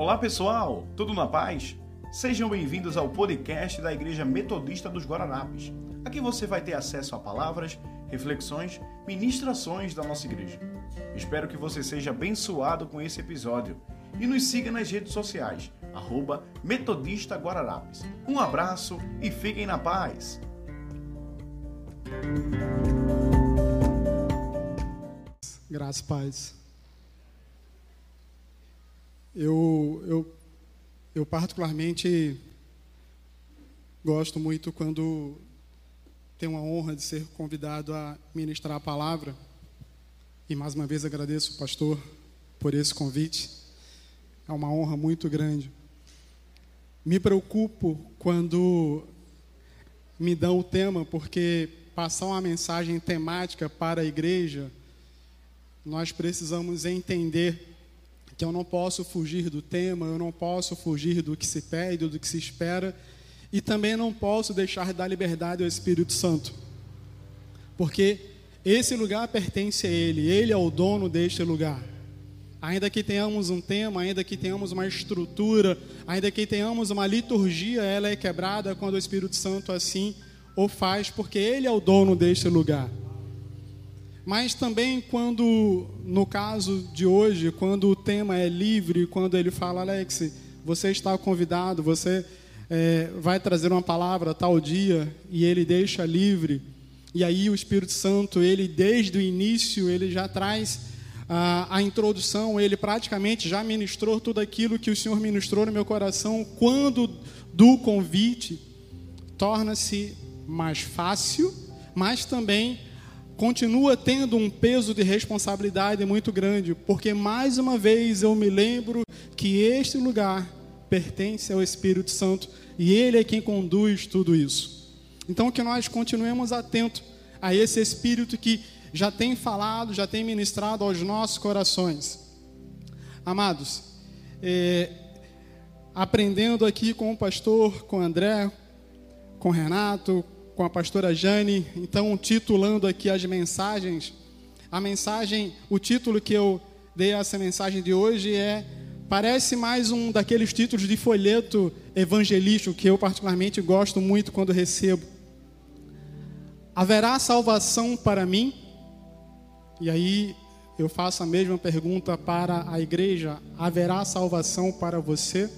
Olá pessoal, tudo na paz? Sejam bem-vindos ao podcast da Igreja Metodista dos Guararapes. Aqui você vai ter acesso a palavras, reflexões, ministrações da nossa igreja. Espero que você seja abençoado com esse episódio e nos siga nas redes sociais, arroba Metodista. Um abraço e fiquem na paz! Graças, paz. Eu, eu, eu particularmente gosto muito quando tenho a honra de ser convidado a ministrar a palavra. E mais uma vez agradeço o pastor por esse convite. É uma honra muito grande. Me preocupo quando me dão o tema, porque passar uma mensagem temática para a igreja, nós precisamos entender que eu não posso fugir do tema, eu não posso fugir do que se pede, do que se espera, e também não posso deixar de dar liberdade ao Espírito Santo, porque esse lugar pertence a Ele, Ele é o dono deste lugar. Ainda que tenhamos um tema, ainda que tenhamos uma estrutura, ainda que tenhamos uma liturgia, ela é quebrada quando o Espírito Santo assim o faz, porque Ele é o dono deste lugar. Mas também quando, no caso de hoje, quando o tema é livre, quando ele fala, Alex, você está convidado, você é, vai trazer uma palavra tal dia, e ele deixa livre, e aí o Espírito Santo, ele desde o início, ele já traz a, a introdução, ele praticamente já ministrou tudo aquilo que o Senhor ministrou no meu coração, quando do convite, torna-se mais fácil, mas também continua tendo um peso de responsabilidade muito grande, porque mais uma vez eu me lembro que este lugar pertence ao Espírito Santo e ele é quem conduz tudo isso. Então que nós continuemos atentos a esse Espírito que já tem falado, já tem ministrado aos nossos corações. Amados, é, aprendendo aqui com o pastor, com o André, com o Renato, com a pastora Jane, então titulando aqui as mensagens. A mensagem, o título que eu dei a essa mensagem de hoje é parece mais um daqueles títulos de folheto evangelístico que eu particularmente gosto muito quando recebo. Haverá salvação para mim? E aí eu faço a mesma pergunta para a igreja: haverá salvação para você?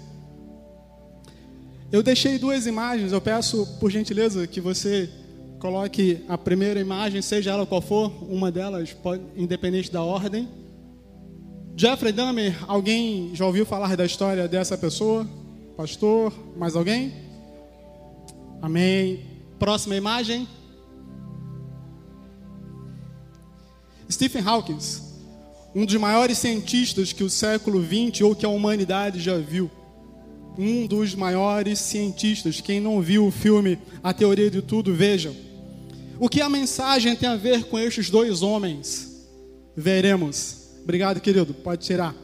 Eu deixei duas imagens, eu peço por gentileza que você coloque a primeira imagem, seja ela qual for, uma delas, pode, independente da ordem. Jeffrey Dahmer, alguém já ouviu falar da história dessa pessoa? Pastor, mais alguém? Amém. Próxima imagem. Stephen Hawking, um dos maiores cientistas que o século XX ou que a humanidade já viu um dos maiores cientistas. Quem não viu o filme A Teoria de Tudo, veja. O que a mensagem tem a ver com estes dois homens? Veremos. Obrigado, querido. Pode tirar.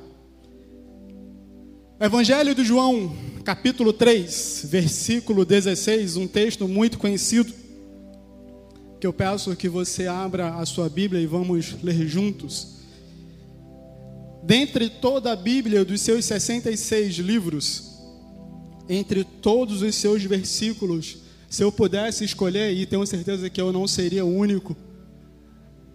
Evangelho de João, capítulo 3, versículo 16, um texto muito conhecido, que eu peço que você abra a sua Bíblia e vamos ler juntos. Dentre toda a Bíblia, dos seus 66 livros, entre todos os seus versículos, se eu pudesse escolher, e tenho certeza que eu não seria o único,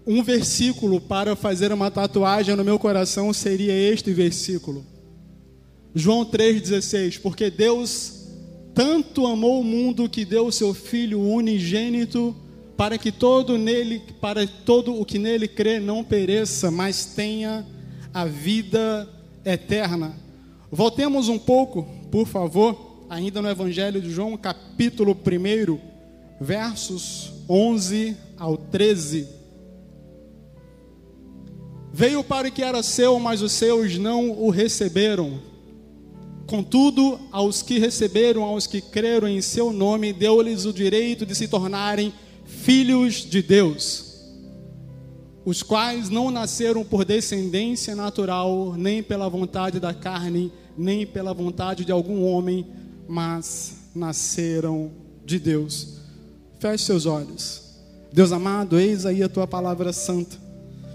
um versículo para fazer uma tatuagem no meu coração seria este versículo. João 3,16: Porque Deus tanto amou o mundo que deu o seu Filho unigênito, para que todo nele, para todo o que nele crê não pereça, mas tenha a vida eterna. Voltemos um pouco por favor, ainda no Evangelho de João, capítulo 1, versos 11 ao 13. Veio para o que era seu, mas os seus não o receberam. Contudo, aos que receberam, aos que creram em seu nome, deu-lhes o direito de se tornarem filhos de Deus, os quais não nasceram por descendência natural, nem pela vontade da carne, nem pela vontade de algum homem, mas nasceram de Deus. Feche seus olhos. Deus amado, eis aí a tua palavra santa.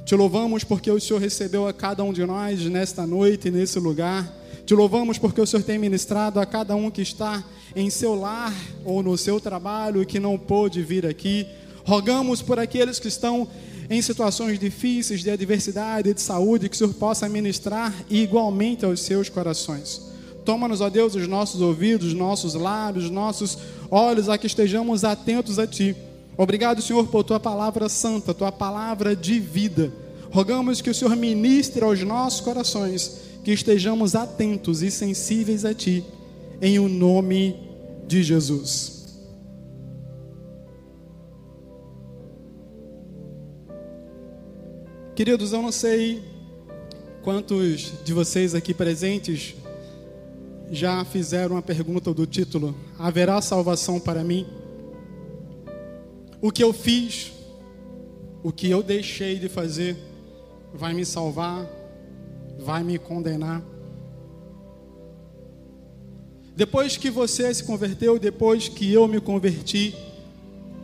Te louvamos porque o Senhor recebeu a cada um de nós nesta noite, nesse lugar. Te louvamos porque o Senhor tem ministrado a cada um que está em seu lar ou no seu trabalho e que não pôde vir aqui. Rogamos por aqueles que estão em situações difíceis de adversidade, de saúde, que o Senhor possa ministrar igualmente aos seus corações. Toma-nos, ó Deus, os nossos ouvidos, nossos lábios, nossos olhos, a que estejamos atentos a Ti. Obrigado, Senhor, por Tua palavra santa, Tua palavra de vida. Rogamos que o Senhor ministre aos nossos corações, que estejamos atentos e sensíveis a Ti, em o nome de Jesus. Queridos, eu não sei quantos de vocês aqui presentes já fizeram a pergunta do título: Haverá salvação para mim? O que eu fiz, o que eu deixei de fazer, vai me salvar? Vai me condenar? Depois que você se converteu, depois que eu me converti,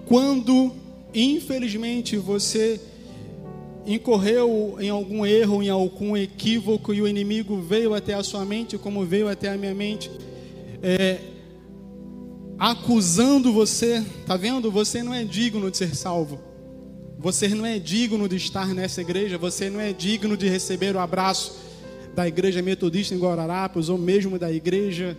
quando infelizmente você incorreu em algum erro, em algum equívoco e o inimigo veio até a sua mente, como veio até a minha mente, é, acusando você, tá vendo? Você não é digno de ser salvo. Você não é digno de estar nessa igreja, você não é digno de receber o abraço da igreja metodista em Guararapes ou mesmo da igreja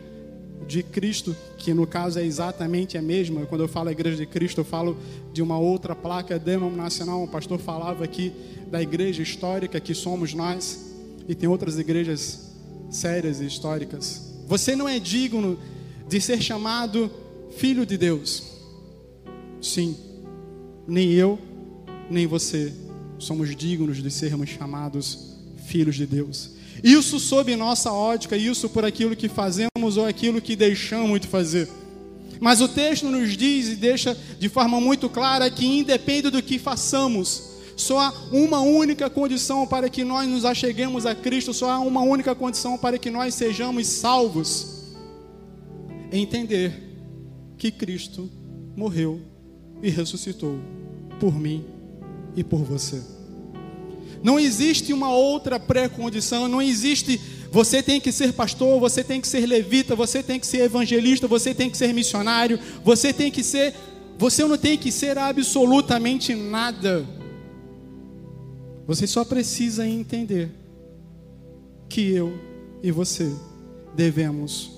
de Cristo, que no caso é exatamente a mesma. Quando eu falo igreja de Cristo, eu falo de uma outra placa denominacional. O pastor falava aqui da igreja histórica que somos nós, e tem outras igrejas sérias e históricas. Você não é digno de ser chamado filho de Deus. Sim, nem eu, nem você somos dignos de sermos chamados filhos de Deus. Isso sob nossa ótica, isso por aquilo que fazemos ou aquilo que deixamos de fazer. Mas o texto nos diz e deixa de forma muito clara que, independe do que façamos, só há uma única condição para que nós nos acheguemos a Cristo, só há uma única condição para que nós sejamos salvos. Entender que Cristo morreu e ressuscitou por mim e por você. Não existe uma outra pré-condição, não existe você tem que ser pastor, você tem que ser levita, você tem que ser evangelista, você tem que ser missionário, você tem que ser, você não tem que ser absolutamente nada. Você só precisa entender que eu e você devemos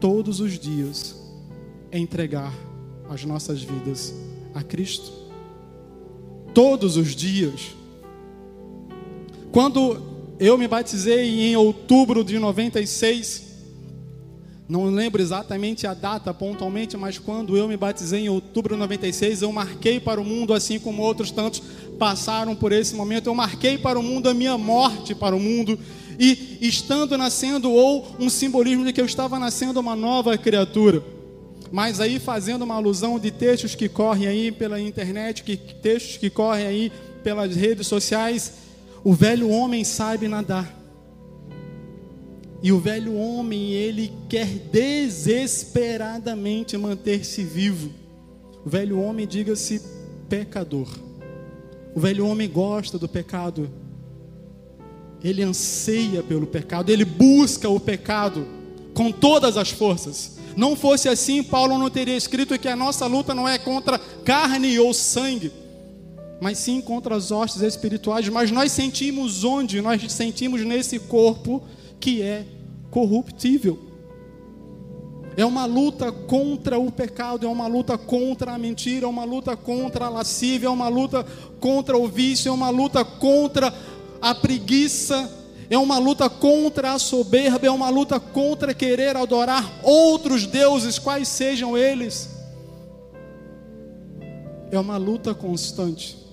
todos os dias entregar as nossas vidas a Cristo. Todos os dias. Quando eu me batizei em outubro de 96, não lembro exatamente a data pontualmente, mas quando eu me batizei em outubro de 96, eu marquei para o mundo, assim como outros tantos passaram por esse momento, eu marquei para o mundo a minha morte para o mundo, e estando nascendo, ou um simbolismo de que eu estava nascendo uma nova criatura. Mas aí fazendo uma alusão de textos que correm aí pela internet, que textos que correm aí pelas redes sociais, o velho homem sabe nadar. E o velho homem, ele quer desesperadamente manter-se vivo. O velho homem, diga-se pecador. O velho homem gosta do pecado. Ele anseia pelo pecado, ele busca o pecado com todas as forças. Não fosse assim, Paulo não teria escrito que a nossa luta não é contra carne ou sangue, mas sim contra as hostes espirituais. Mas nós sentimos onde? Nós sentimos nesse corpo que é corruptível. É uma luta contra o pecado, é uma luta contra a mentira, é uma luta contra a lascívia, é uma luta contra o vício, é uma luta contra a preguiça, é uma luta contra a soberba, é uma luta contra querer adorar outros deuses, quais sejam eles. É uma luta constante.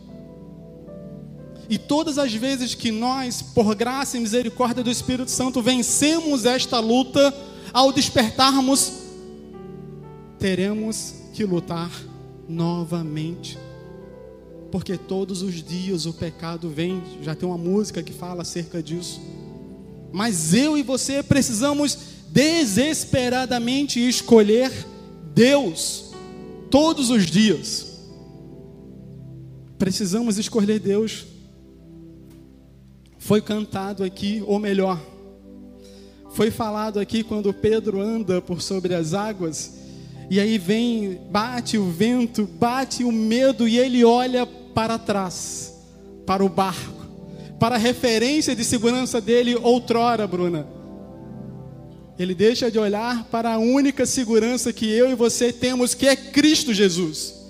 E todas as vezes que nós, por graça e misericórdia do Espírito Santo, vencemos esta luta, ao despertarmos, teremos que lutar novamente. Porque todos os dias o pecado vem, já tem uma música que fala acerca disso. Mas eu e você precisamos desesperadamente escolher Deus todos os dias. Precisamos escolher Deus foi cantado aqui, ou melhor, Foi falado aqui quando Pedro anda por sobre as águas, e aí vem, bate o vento, bate o medo, e ele olha para trás, para o barco, para a referência de segurança dele outrora, Bruna. Ele deixa de olhar para a única segurança que eu e você temos, que é Cristo Jesus.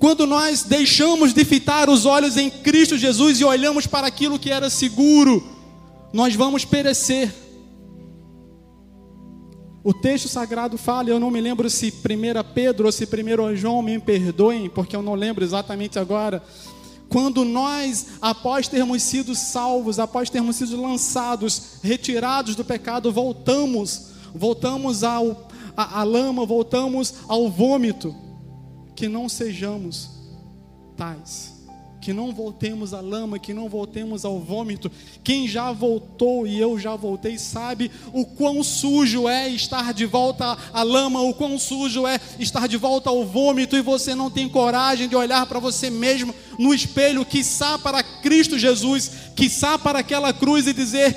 Quando nós deixamos de fitar os olhos em Cristo Jesus e olhamos para aquilo que era seguro, nós vamos perecer. O texto sagrado fala, eu não me lembro se 1 Pedro ou se 1 João, me perdoem, porque eu não lembro exatamente agora. Quando nós, após termos sido salvos, após termos sido lançados, retirados do pecado, voltamos, voltamos à, à lama, voltamos ao vômito, que não sejamos tais que não voltemos à lama, que não voltemos ao vômito. Quem já voltou e eu já voltei sabe o quão sujo é estar de volta à lama, o quão sujo é estar de volta ao vômito e você não tem coragem de olhar para você mesmo no espelho, quiçá para Cristo Jesus, quiçá para aquela cruz e dizer: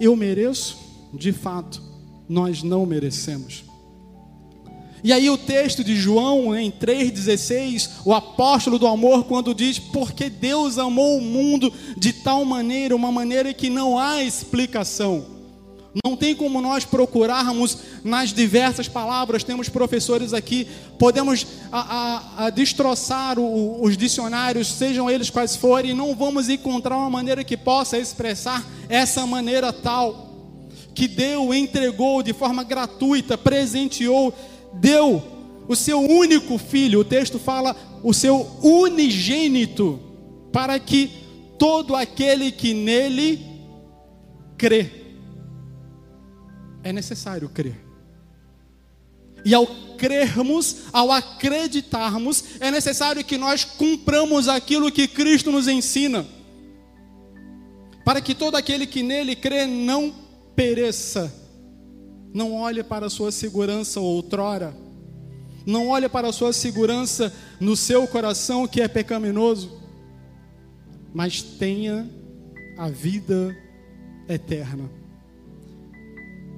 Eu mereço? De fato, nós não merecemos. E aí o texto de João, em 3,16, o apóstolo do amor, quando diz, porque Deus amou o mundo de tal maneira, uma maneira que não há explicação. Não tem como nós procurarmos nas diversas palavras, temos professores aqui, podemos a, a, a destroçar o, os dicionários, sejam eles quais forem, e não vamos encontrar uma maneira que possa expressar essa maneira tal, que deu, entregou de forma gratuita, presenteou, deu o seu único filho, o texto fala o seu unigênito, para que todo aquele que nele crê. É necessário crer. E ao crermos, ao acreditarmos, é necessário que nós cumpramos aquilo que Cristo nos ensina. Para que todo aquele que nele crê não pereça, não olhe para a sua segurança outrora. Não olhe para a sua segurança no seu coração que é pecaminoso. Mas tenha a vida eterna.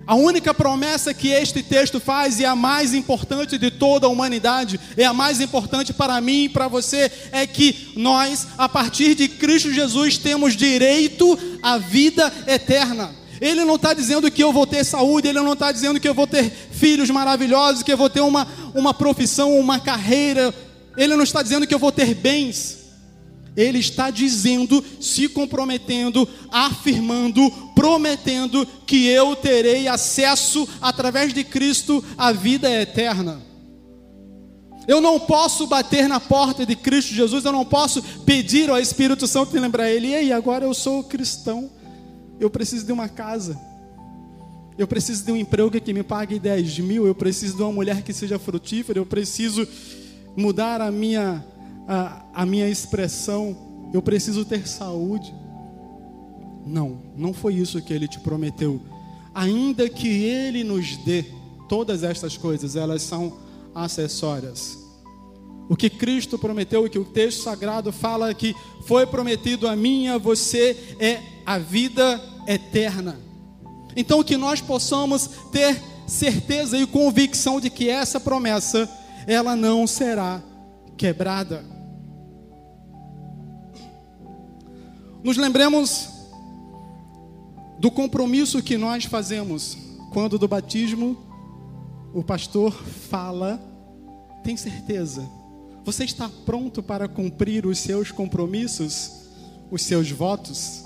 A única promessa que este texto faz, e a mais importante de toda a humanidade, é a mais importante para mim e para você, é que nós, a partir de Cristo Jesus, temos direito à vida eterna. Ele não está dizendo que eu vou ter saúde, ele não está dizendo que eu vou ter filhos maravilhosos, que eu vou ter uma, uma profissão, uma carreira. Ele não está dizendo que eu vou ter bens. Ele está dizendo, se comprometendo, afirmando, prometendo que eu terei acesso através de Cristo à vida eterna. Eu não posso bater na porta de Cristo Jesus, eu não posso pedir ao Espírito Santo lembrar ele, e aí, agora eu sou cristão. Eu preciso de uma casa. Eu preciso de um emprego que me pague 10 mil. Eu preciso de uma mulher que seja frutífera. Eu preciso mudar a minha, a, a minha expressão. Eu preciso ter saúde. Não, não foi isso que ele te prometeu. Ainda que ele nos dê todas estas coisas, elas são acessórias. O que Cristo prometeu e que o texto sagrado fala que foi prometido a mim e a você é a vida eterna. Então, que nós possamos ter certeza e convicção de que essa promessa, ela não será quebrada. Nos lembremos do compromisso que nós fazemos quando do batismo o pastor fala, tem certeza você está pronto para cumprir os seus compromissos, os seus votos?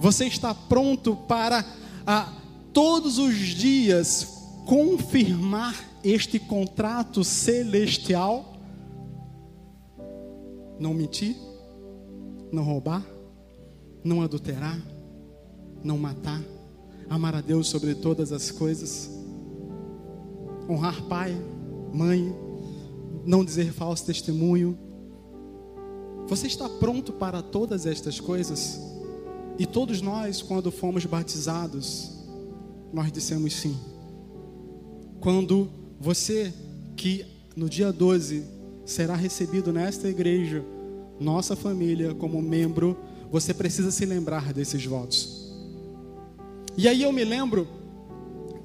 Você está pronto para a, todos os dias confirmar este contrato celestial? Não mentir, não roubar, não adulterar, não matar, amar a Deus sobre todas as coisas, honrar pai, mãe, não dizer falso testemunho. Você está pronto para todas estas coisas? E todos nós, quando fomos batizados, nós dissemos sim. Quando você, que no dia 12 será recebido nesta igreja, nossa família, como membro, você precisa se lembrar desses votos. E aí eu me lembro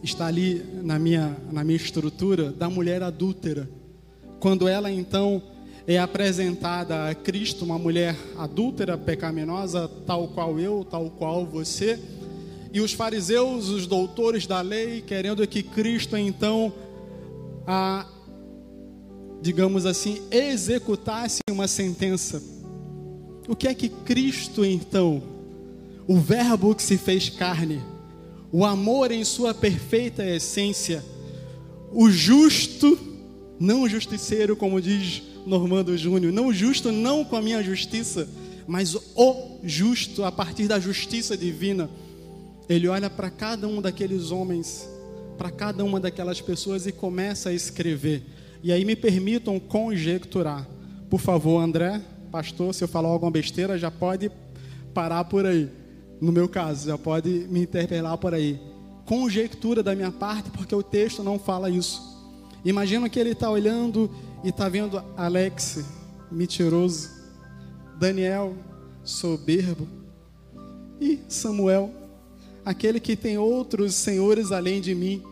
está ali na minha, na minha estrutura da mulher adúltera. Quando ela então é apresentada a Cristo, uma mulher adúltera, pecaminosa, tal qual eu, tal qual você, e os fariseus, os doutores da lei, querendo que Cristo então a digamos assim, executasse uma sentença. O que é que Cristo então, o Verbo que se fez carne, o amor em sua perfeita essência, o justo, não justiceiro, como diz Normando Júnior, não justo, não com a minha justiça, mas o justo, a partir da justiça divina, ele olha para cada um daqueles homens, para cada uma daquelas pessoas e começa a escrever. E aí me permitam conjecturar. Por favor, André, pastor, se eu falar alguma besteira, já pode parar por aí. No meu caso, já pode me interpelar por aí. Conjectura da minha parte, porque o texto não fala isso. Imagina que ele está olhando e está vendo Alex, mentiroso, Daniel, soberbo, e Samuel, aquele que tem outros senhores além de mim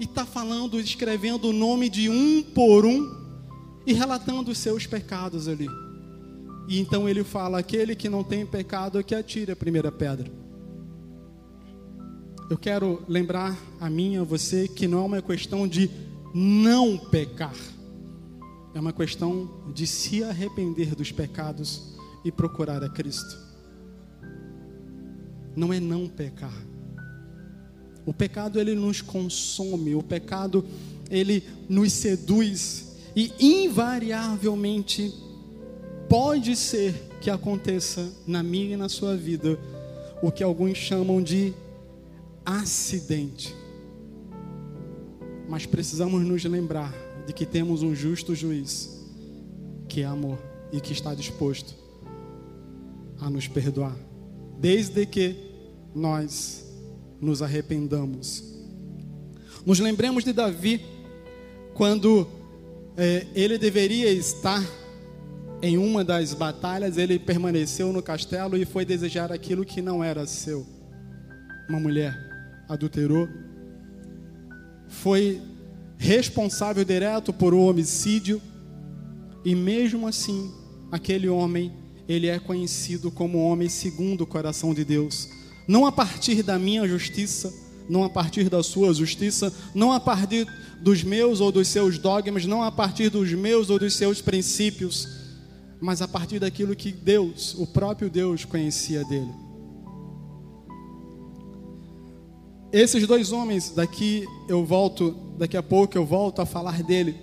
e está falando, escrevendo o nome de um por um e relatando os seus pecados ali. E então ele fala: aquele que não tem pecado é que atire a primeira pedra. Eu quero lembrar a mim, a você, que não é uma questão de não pecar, é uma questão de se arrepender dos pecados e procurar a Cristo. Não é não pecar. O pecado ele nos consome, o pecado ele nos seduz e invariavelmente pode ser que aconteça na minha e na sua vida o que alguns chamam de acidente. Mas precisamos nos lembrar de que temos um justo juiz, que é amor e que está disposto a nos perdoar, desde que nós nos arrependamos. Nos lembremos de Davi, quando é, ele deveria estar em uma das batalhas, ele permaneceu no castelo e foi desejar aquilo que não era seu. Uma mulher adulterou, foi responsável direto por um homicídio, e mesmo assim, aquele homem, ele é conhecido como homem segundo o coração de Deus não a partir da minha justiça, não a partir da sua justiça, não a partir dos meus ou dos seus dogmas, não a partir dos meus ou dos seus princípios, mas a partir daquilo que Deus, o próprio Deus, conhecia dele. Esses dois homens, daqui eu volto, daqui a pouco eu volto a falar dele.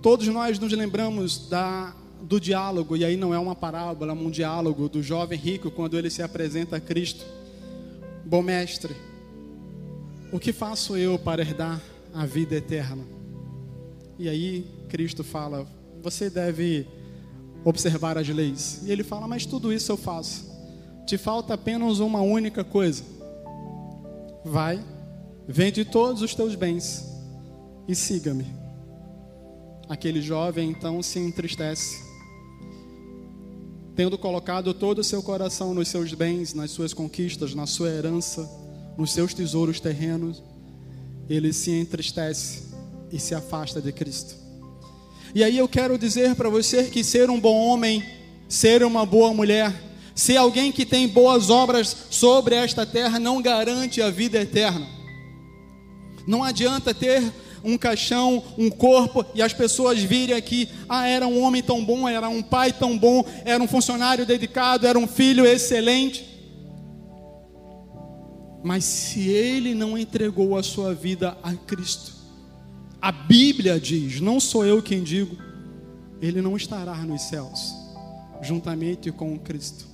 Todos nós nos lembramos da do diálogo, e aí não é uma parábola, é um diálogo do jovem rico quando ele se apresenta a Cristo. Bom mestre, o que faço eu para herdar a vida eterna? E aí Cristo fala: você deve observar as leis. E ele fala: mas tudo isso eu faço. Te falta apenas uma única coisa. Vai, vende todos os teus bens e siga-me. Aquele jovem então se entristece tendo colocado todo o seu coração nos seus bens, nas suas conquistas, na sua herança, nos seus tesouros terrenos, ele se entristece e se afasta de Cristo. E aí eu quero dizer para você que ser um bom homem, ser uma boa mulher, ser alguém que tem boas obras sobre esta terra não garante a vida eterna. Não adianta ter um caixão, um corpo, e as pessoas virem aqui, ah, era um homem tão bom, era um pai tão bom, era um funcionário dedicado, era um filho excelente. Mas se ele não entregou a sua vida a Cristo, a Bíblia diz, não sou eu quem digo, ele não estará nos céus, juntamente com Cristo.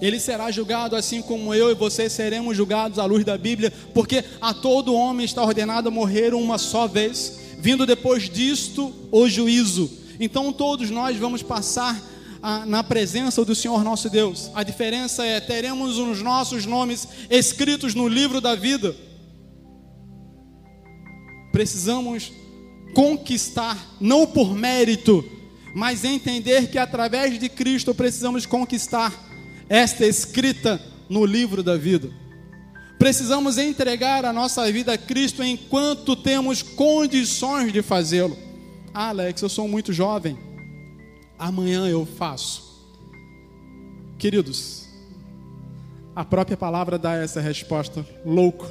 Ele será julgado assim como eu e você seremos julgados à luz da Bíblia, porque a todo homem está ordenado morrer uma só vez, vindo depois disto o juízo. Então todos nós vamos passar a, na presença do Senhor nosso Deus. A diferença é teremos os nossos nomes escritos no livro da vida. Precisamos conquistar, não por mérito, mas entender que através de Cristo precisamos conquistar esta é escrita no livro da vida. Precisamos entregar a nossa vida a Cristo enquanto temos condições de fazê-lo. Ah, Alex, eu sou muito jovem. Amanhã eu faço. Queridos, a própria palavra dá essa resposta: louco.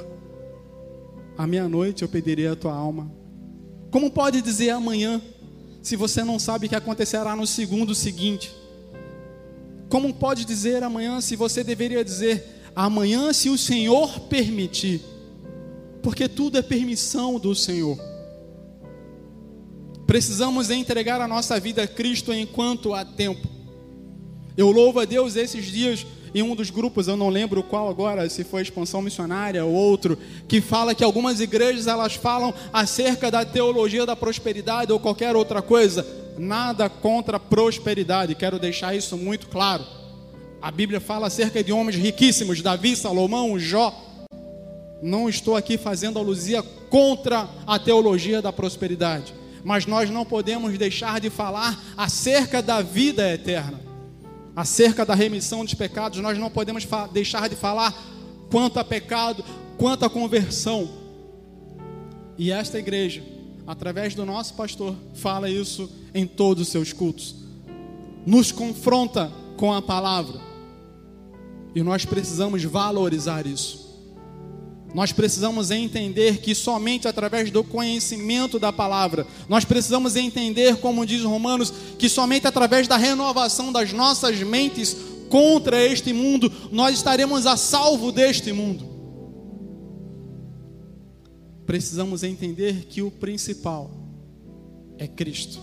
À meia-noite eu pediria a tua alma. Como pode dizer amanhã, se você não sabe o que acontecerá no segundo seguinte? Como pode dizer amanhã, se você deveria dizer amanhã, se o Senhor permitir? Porque tudo é permissão do Senhor. Precisamos entregar a nossa vida a Cristo enquanto há tempo. Eu louvo a Deus esses dias em um dos grupos, eu não lembro qual agora, se foi expansão missionária ou outro, que fala que algumas igrejas elas falam acerca da teologia da prosperidade ou qualquer outra coisa. Nada contra prosperidade, quero deixar isso muito claro. A Bíblia fala acerca de homens riquíssimos, Davi, Salomão, Jó. Não estou aqui fazendo alusia contra a teologia da prosperidade, mas nós não podemos deixar de falar acerca da vida eterna acerca da remissão dos pecados, nós não podemos deixar de falar quanto a pecado, quanto a conversão. E esta igreja, através do nosso pastor, fala isso em todos os seus cultos. Nos confronta com a palavra. E nós precisamos valorizar isso. Nós precisamos entender que somente através do conhecimento da palavra, nós precisamos entender, como diz Romanos, que somente através da renovação das nossas mentes contra este mundo, nós estaremos a salvo deste mundo. Precisamos entender que o principal é Cristo.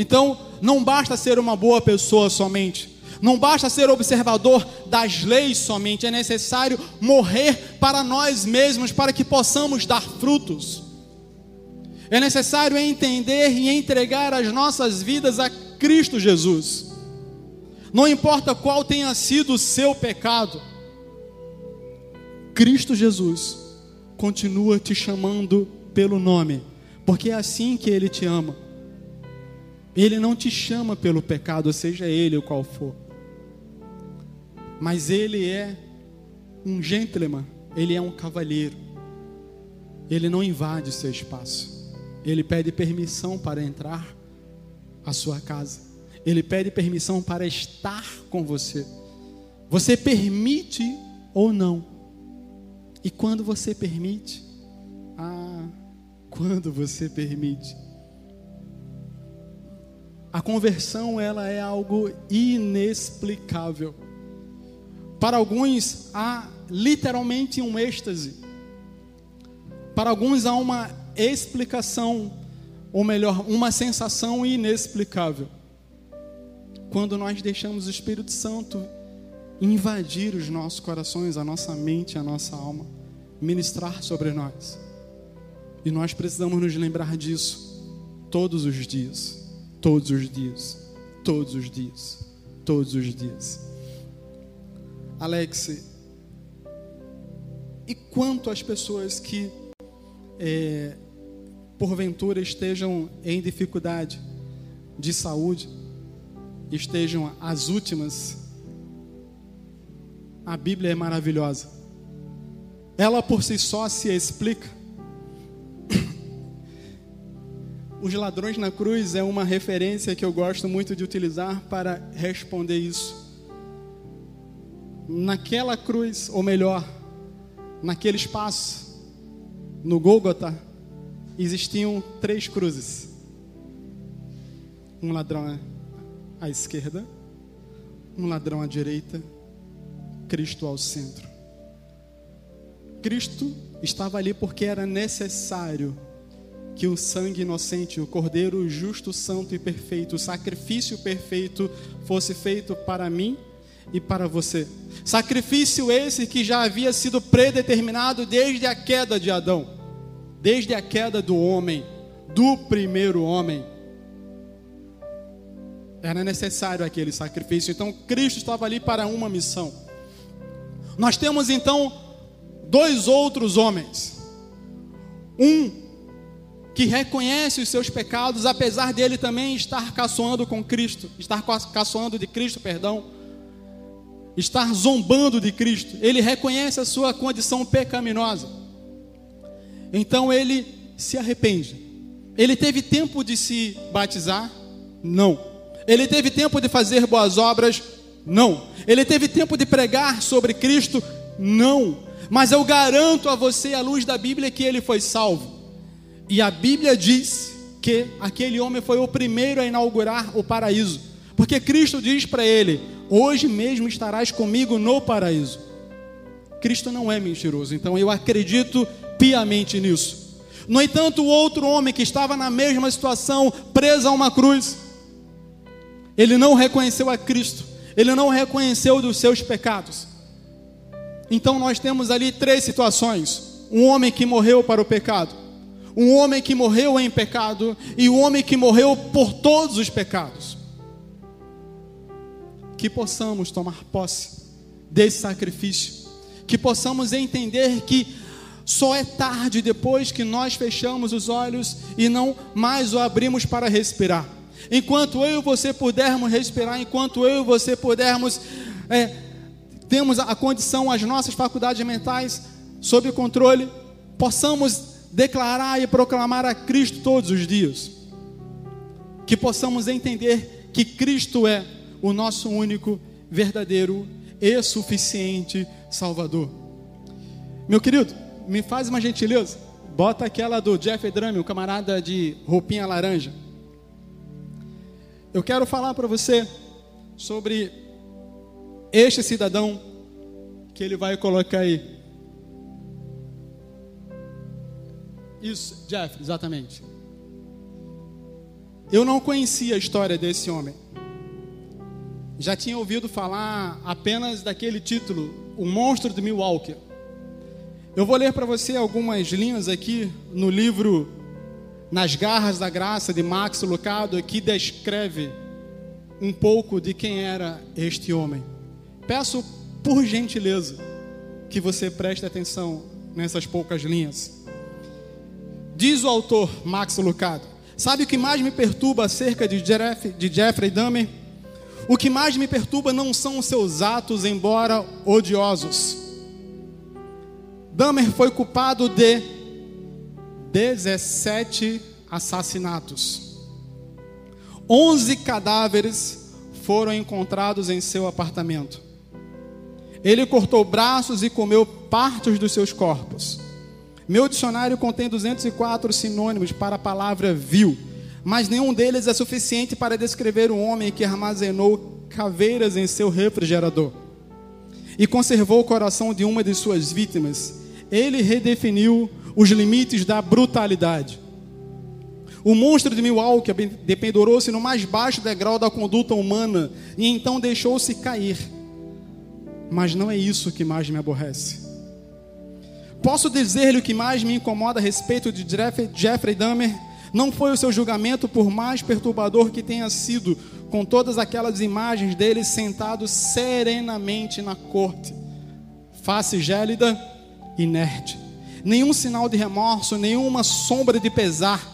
Então, não basta ser uma boa pessoa somente, não basta ser observador das leis somente, é necessário morrer para nós mesmos para que possamos dar frutos. É necessário entender e entregar as nossas vidas a Cristo Jesus. Não importa qual tenha sido o seu pecado, Cristo Jesus continua te chamando pelo nome, porque é assim que Ele te ama. Ele não te chama pelo pecado, seja ele o qual for. Mas ele é um gentleman, ele é um cavalheiro. Ele não invade o seu espaço. Ele pede permissão para entrar à sua casa. Ele pede permissão para estar com você. Você permite ou não? E quando você permite? Ah, quando você permite. A conversão ela é algo inexplicável. Para alguns há literalmente um êxtase. Para alguns há uma explicação, ou melhor, uma sensação inexplicável. Quando nós deixamos o Espírito Santo invadir os nossos corações, a nossa mente, a nossa alma, ministrar sobre nós. E nós precisamos nos lembrar disso todos os dias, todos os dias, todos os dias, todos os dias. Alex, e quanto às pessoas que, é, porventura, estejam em dificuldade de saúde, estejam as últimas, a Bíblia é maravilhosa. Ela por si só se explica. Os ladrões na cruz é uma referência que eu gosto muito de utilizar para responder isso naquela cruz, ou melhor, naquele espaço, no Gólgota, existiam três cruzes. Um ladrão à esquerda, um ladrão à direita, Cristo ao centro. Cristo estava ali porque era necessário que o sangue inocente, o cordeiro justo, santo e perfeito, o sacrifício perfeito fosse feito para mim e para você. Sacrifício esse que já havia sido predeterminado desde a queda de Adão, desde a queda do homem, do primeiro homem. Era necessário aquele sacrifício. Então Cristo estava ali para uma missão. Nós temos então dois outros homens. Um que reconhece os seus pecados, apesar dele também estar caçoando com Cristo, estar caçoando de Cristo, perdão estar zombando de Cristo, ele reconhece a sua condição pecaminosa. Então ele se arrepende. Ele teve tempo de se batizar? Não. Ele teve tempo de fazer boas obras? Não. Ele teve tempo de pregar sobre Cristo? Não. Mas eu garanto a você, à luz da Bíblia, que ele foi salvo. E a Bíblia diz que aquele homem foi o primeiro a inaugurar o paraíso. Porque Cristo diz para ele: Hoje mesmo estarás comigo no paraíso. Cristo não é mentiroso, então eu acredito piamente nisso. No entanto, o outro homem que estava na mesma situação, preso a uma cruz, ele não reconheceu a Cristo, ele não reconheceu dos seus pecados. Então nós temos ali três situações: um homem que morreu para o pecado, um homem que morreu em pecado e um homem que morreu por todos os pecados. Que possamos tomar posse desse sacrifício, que possamos entender que só é tarde depois que nós fechamos os olhos e não mais o abrimos para respirar. Enquanto eu e você pudermos respirar, enquanto eu e você pudermos é, temos a condição, as nossas faculdades mentais sob controle, possamos declarar e proclamar a Cristo todos os dias. Que possamos entender que Cristo é o nosso único, verdadeiro e suficiente Salvador. Meu querido, me faz uma gentileza. Bota aquela do Jeff Drummond, o camarada de roupinha laranja. Eu quero falar para você sobre este cidadão que ele vai colocar aí. Isso, Jeff, exatamente. Eu não conhecia a história desse homem. Já tinha ouvido falar apenas daquele título, O Monstro de Milwaukee. Eu vou ler para você algumas linhas aqui no livro Nas Garras da Graça de Max Lucado, que descreve um pouco de quem era este homem. Peço por gentileza que você preste atenção nessas poucas linhas. Diz o autor Max Lucado: Sabe o que mais me perturba acerca de, Jeff, de Jeffrey Dahmer? O que mais me perturba não são os seus atos, embora odiosos. Dahmer foi culpado de 17 assassinatos. 11 cadáveres foram encontrados em seu apartamento. Ele cortou braços e comeu partes dos seus corpos. Meu dicionário contém 204 sinônimos para a palavra vil, mas nenhum deles é suficiente para descrever um homem que armazenou caveiras em seu refrigerador e conservou o coração de uma de suas vítimas. Ele redefiniu os limites da brutalidade. O monstro de Milwaukee dependurou-se no mais baixo degrau da conduta humana e então deixou-se cair mas não é isso que mais me aborrece. Posso dizer-lhe o que mais me incomoda a respeito de Jeffrey Dahmer? Não foi o seu julgamento, por mais perturbador que tenha sido, com todas aquelas imagens dele sentado serenamente na corte, face gélida, inerte, nenhum sinal de remorso, nenhuma sombra de pesar.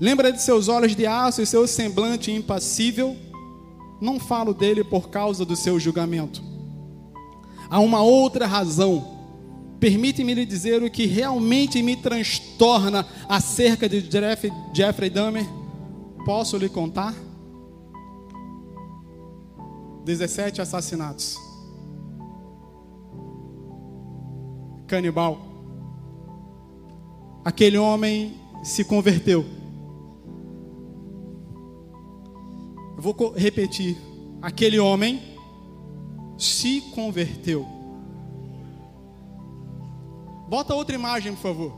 Lembra de seus olhos de aço e seu semblante impassível? Não falo dele por causa do seu julgamento há uma outra razão. Permite-me lhe dizer o que realmente me transtorna acerca de Jeff, Jeffrey Dahmer. Posso lhe contar? 17 assassinatos. Canibal. Aquele homem se converteu. Eu vou repetir. Aquele homem se converteu. Bota outra imagem, por favor.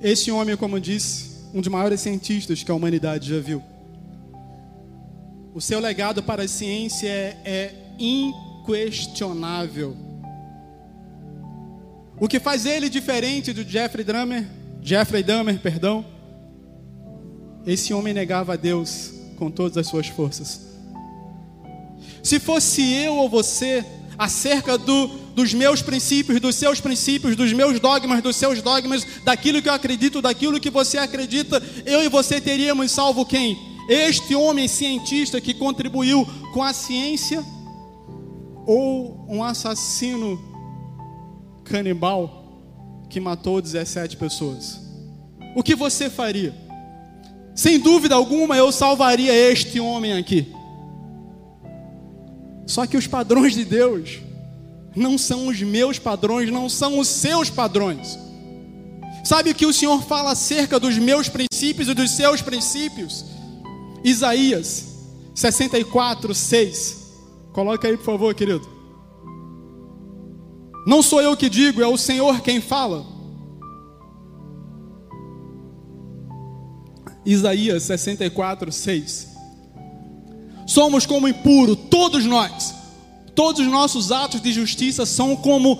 Esse homem, como disse, um dos maiores cientistas que a humanidade já viu. O seu legado para a ciência é, é inquestionável. O que faz ele diferente do Jeffrey Dahmer, Jeffrey Dahmer, perdão, esse homem negava a Deus com todas as suas forças. Se fosse eu ou você, acerca do dos meus princípios, dos seus princípios, dos meus dogmas, dos seus dogmas, daquilo que eu acredito, daquilo que você acredita, eu e você teríamos salvo quem? Este homem cientista que contribuiu com a ciência ou um assassino canibal que matou 17 pessoas? O que você faria? Sem dúvida alguma, eu salvaria este homem aqui. Só que os padrões de Deus não são os meus padrões, não são os seus padrões. Sabe o que o Senhor fala acerca dos meus princípios e dos seus princípios? Isaías 64, 6. Coloca aí, por favor, querido. Não sou eu que digo, é o Senhor quem fala. Isaías 64, 6. Somos como impuro, todos nós. Todos os nossos atos de justiça são como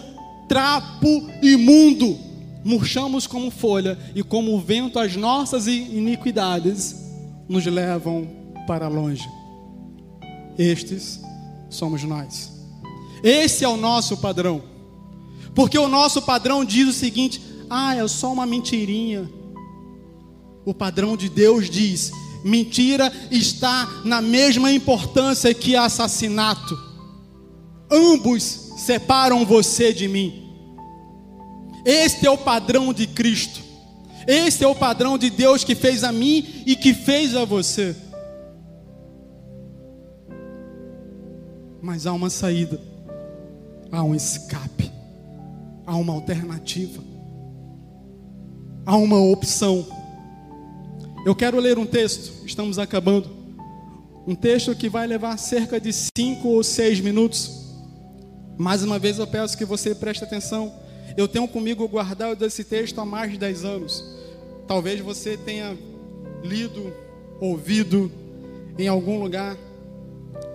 trapo imundo. Murchamos como folha e como o vento as nossas iniquidades nos levam para longe. Estes somos nós. Esse é o nosso padrão. Porque o nosso padrão diz o seguinte: ah, é só uma mentirinha. O padrão de Deus diz: mentira está na mesma importância que assassinato. Ambos separam você de mim. Este é o padrão de Cristo. Este é o padrão de Deus que fez a mim e que fez a você. Mas há uma saída, há um escape, há uma alternativa, há uma opção. Eu quero ler um texto, estamos acabando. Um texto que vai levar cerca de cinco ou seis minutos. Mais uma vez eu peço que você preste atenção. Eu tenho comigo guardado esse texto há mais de dez anos. Talvez você tenha lido, ouvido em algum lugar,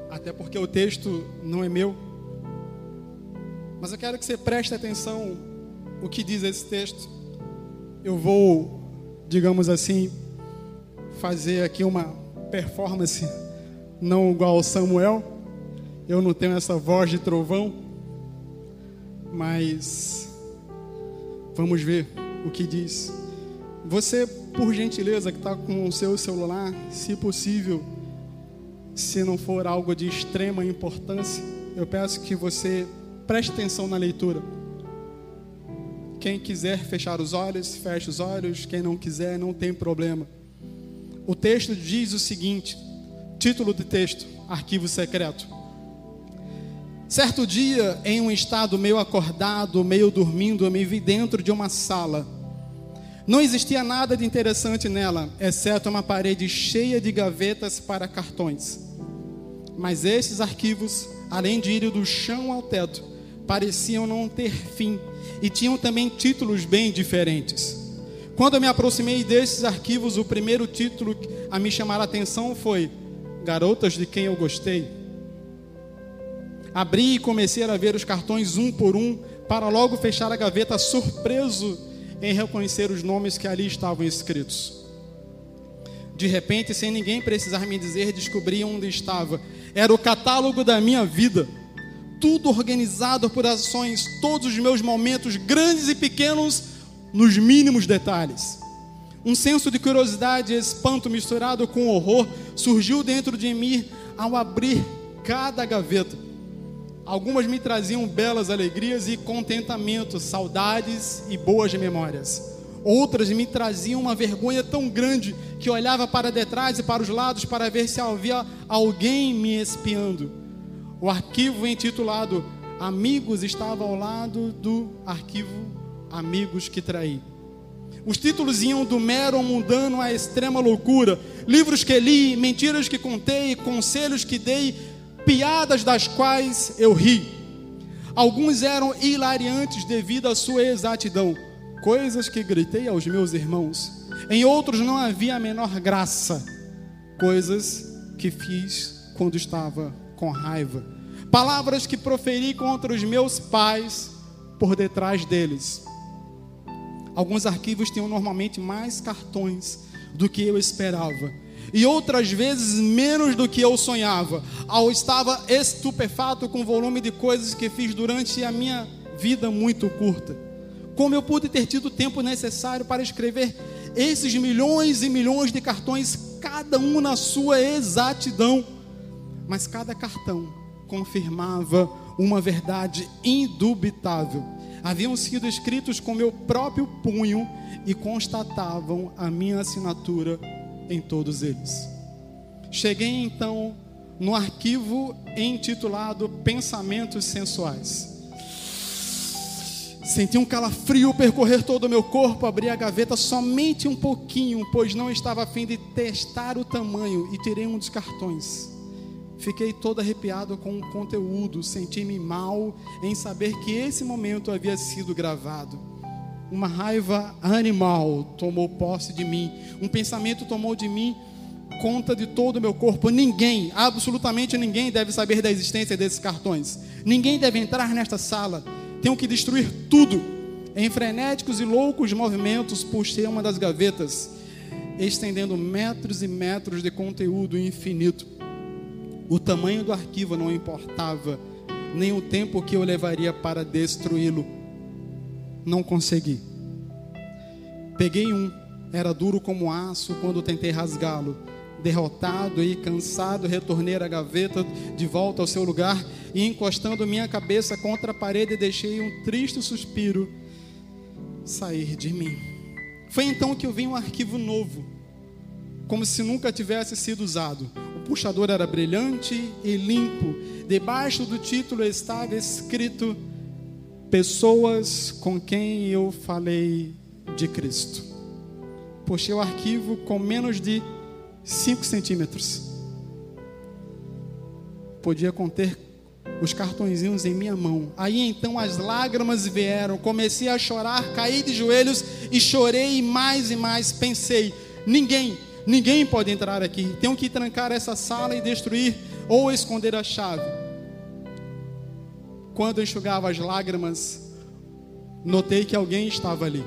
até porque o texto não é meu. Mas eu quero que você preste atenção o que diz esse texto. Eu vou, digamos assim, fazer aqui uma performance não igual ao Samuel. Eu não tenho essa voz de trovão, mas vamos ver o que diz. Você, por gentileza, que está com o seu celular, se possível, se não for algo de extrema importância, eu peço que você preste atenção na leitura. Quem quiser fechar os olhos, feche os olhos. Quem não quiser, não tem problema. O texto diz o seguinte: título do texto, arquivo secreto. Certo dia, em um estado meio acordado, meio dormindo, eu me vi dentro de uma sala. Não existia nada de interessante nela, exceto uma parede cheia de gavetas para cartões. Mas esses arquivos, além de irem do chão ao teto, pareciam não ter fim e tinham também títulos bem diferentes. Quando eu me aproximei desses arquivos, o primeiro título a me chamar a atenção foi Garotas de quem eu gostei. Abri e comecei a ver os cartões um por um, para logo fechar a gaveta, surpreso em reconhecer os nomes que ali estavam escritos. De repente, sem ninguém precisar me dizer, descobri onde estava. Era o catálogo da minha vida. Tudo organizado por ações, todos os meus momentos, grandes e pequenos, nos mínimos detalhes. Um senso de curiosidade e espanto misturado com horror surgiu dentro de mim ao abrir cada gaveta. Algumas me traziam belas alegrias e contentamento, saudades e boas memórias. Outras me traziam uma vergonha tão grande que olhava para detrás e para os lados para ver se havia alguém me espiando. O arquivo intitulado Amigos estava ao lado do arquivo amigos que traí. Os títulos iam do mero mundano à extrema loucura. Livros que li, mentiras que contei, conselhos que dei, piadas das quais eu ri. Alguns eram hilariantes devido à sua exatidão, coisas que gritei aos meus irmãos. Em outros não havia a menor graça, coisas que fiz quando estava com raiva. Palavras que proferi contra os meus pais por detrás deles. Alguns arquivos tinham normalmente mais cartões do que eu esperava. e outras vezes menos do que eu sonhava. Ao estava estupefato com o volume de coisas que fiz durante a minha vida muito curta. Como eu pude ter tido o tempo necessário para escrever esses milhões e milhões de cartões, cada um na sua exatidão. Mas cada cartão confirmava uma verdade indubitável. Haviam sido escritos com meu próprio punho e constatavam a minha assinatura em todos eles. Cheguei então no arquivo intitulado Pensamentos Sensuais. Senti um calafrio percorrer todo o meu corpo, abri a gaveta somente um pouquinho, pois não estava a fim de testar o tamanho e tirei um dos cartões. Fiquei todo arrepiado com o conteúdo, senti-me mal em saber que esse momento havia sido gravado. Uma raiva animal tomou posse de mim, um pensamento tomou de mim conta de todo o meu corpo. Ninguém, absolutamente ninguém, deve saber da existência desses cartões. Ninguém deve entrar nesta sala. Tenho que destruir tudo. Em frenéticos e loucos movimentos, puxei uma das gavetas, estendendo metros e metros de conteúdo infinito. O tamanho do arquivo não importava, nem o tempo que eu levaria para destruí-lo. Não consegui. Peguei um, era duro como aço quando tentei rasgá-lo derrotado e cansado, retornei à gaveta de volta ao seu lugar e, encostando minha cabeça contra a parede, deixei um triste suspiro sair de mim. Foi então que eu vi um arquivo novo, como se nunca tivesse sido usado. Puxador era brilhante e limpo. Debaixo do título estava escrito: Pessoas com quem eu falei de Cristo. Puxei o arquivo com menos de 5 centímetros. Podia conter os cartõezinhos em minha mão. Aí então as lágrimas vieram, comecei a chorar, caí de joelhos e chorei mais e mais. Pensei: ninguém, ninguém pode entrar aqui. Tenho que trancar essa sala e destruir ou esconder a chave. Quando enxugava as lágrimas, notei que alguém estava ali.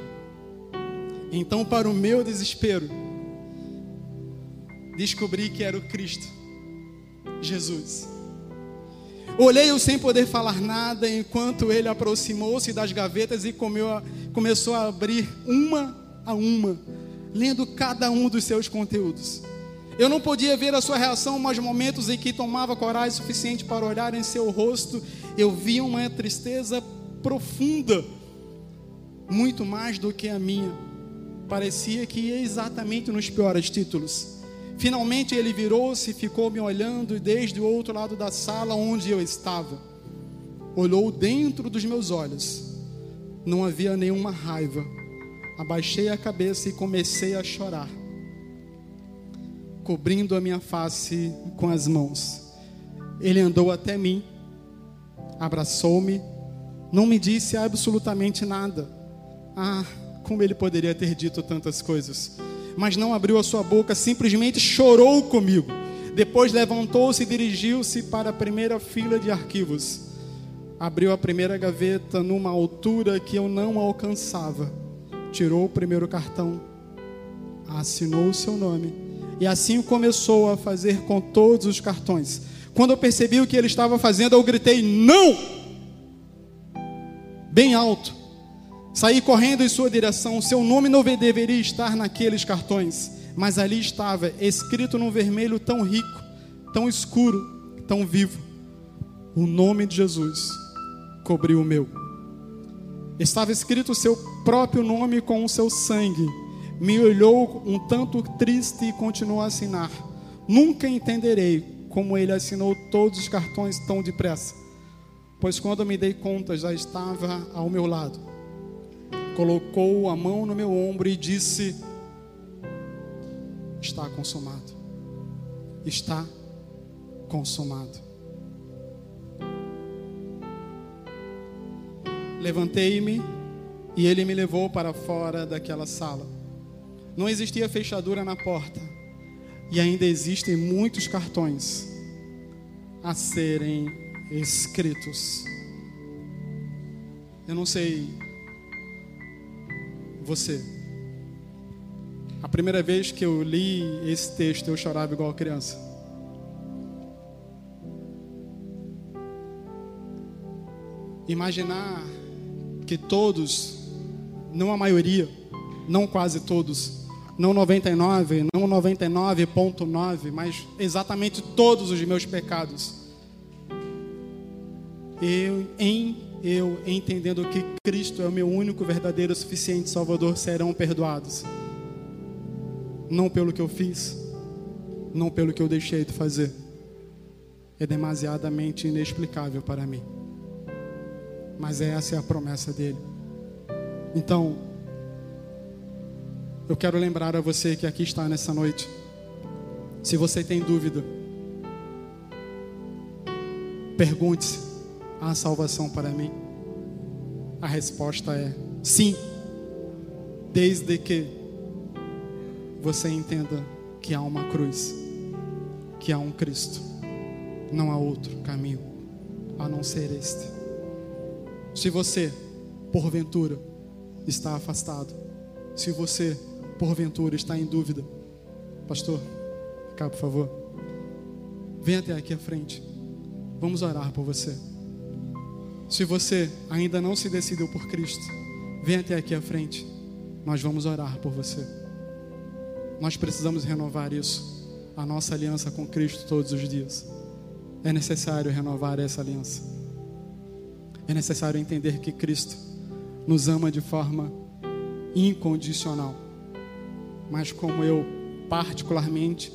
Então, para o meu desespero, descobri que era o Cristo, Jesus. Olhei-o sem poder falar nada, enquanto ele aproximou-se das gavetas e comeu, começou a abrir uma a uma, lendo cada um dos seus conteúdos. Eu não podia ver a sua reação, mas momentos em que tomava coragem suficiente para olhar em seu rosto, eu via uma tristeza profunda, muito mais do que a minha. Parecia que ia exatamente nos piores títulos. Finalmente ele virou-se e ficou me olhando desde o outro lado da sala onde eu estava. Olhou dentro dos meus olhos. Não havia nenhuma raiva. Abaixei a cabeça e comecei a chorar, cobrindo a minha face com as mãos. Ele andou até mim, abraçou-me, não me disse absolutamente nada. Ah, como ele poderia ter dito tantas coisas mas não abriu a sua boca, simplesmente chorou comigo. Depois levantou-se e dirigiu-se para a primeira fila de arquivos. Abriu a primeira gaveta numa altura que eu não alcançava. Tirou o primeiro cartão, assinou o seu nome e assim começou a fazer com todos os cartões. Quando eu percebi o que ele estava fazendo, eu gritei: Não! Bem alto. Saí correndo em sua direção. Seu nome não deveria estar naqueles cartões, mas ali estava, escrito num vermelho tão rico, tão escuro, tão vivo. O nome de Jesus cobriu o meu. Estava escrito o seu próprio nome com o seu sangue. Me olhou um tanto triste e continuou a assinar. Nunca entenderei como ele assinou todos os cartões tão depressa, pois quando me dei conta já estava ao meu lado colocou a mão no meu ombro e disse: Está consumado. Está consumado. Levantei-me e ele me levou para fora daquela sala. Não existia fechadura na porta e ainda existem muitos cartões a serem escritos. Eu não sei você. A primeira vez que eu li esse texto, eu chorava igual criança. Imaginar que todos, não a maioria, não quase todos, não 99, não 99.9, mas exatamente todos os meus pecados. Eu, em eu entendendo que Cristo é o meu único verdadeiro suficiente Salvador, serão perdoados. Não pelo que eu fiz, não pelo que eu deixei de fazer. É demasiadamente inexplicável para mim. Mas essa é a promessa dele. Então, eu quero lembrar a você que aqui está nessa noite. Se você tem dúvida, pergunte-se: há salvação para mim? A resposta é sim, desde que você entenda que há uma cruz, que há um Cristo, não há outro caminho a não ser este. Se você, porventura, está afastado, se você, porventura, está em dúvida, pastor, cá por favor, venha até aqui à frente, vamos orar por você. Se você ainda não se decidiu por Cristo, venha até aqui à frente. Nós vamos orar por você. Nós precisamos renovar isso, a nossa aliança com Cristo todos os dias. É necessário renovar essa aliança. É necessário entender que Cristo nos ama de forma incondicional. Mas como eu particularmente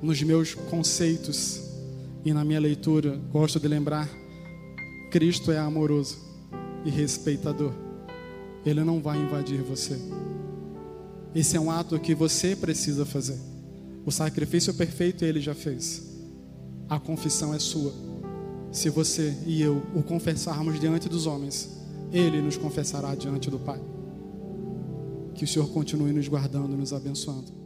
nos meus conceitos e na minha leitura gosto de lembrar Cristo é amoroso e respeitador. Ele não vai invadir você. Esse é um ato que você precisa fazer. O sacrifício perfeito ele já fez. A confissão é sua. Se você e eu o confessarmos diante dos homens, ele nos confessará diante do Pai. Que o Senhor continue nos guardando, nos abençoando.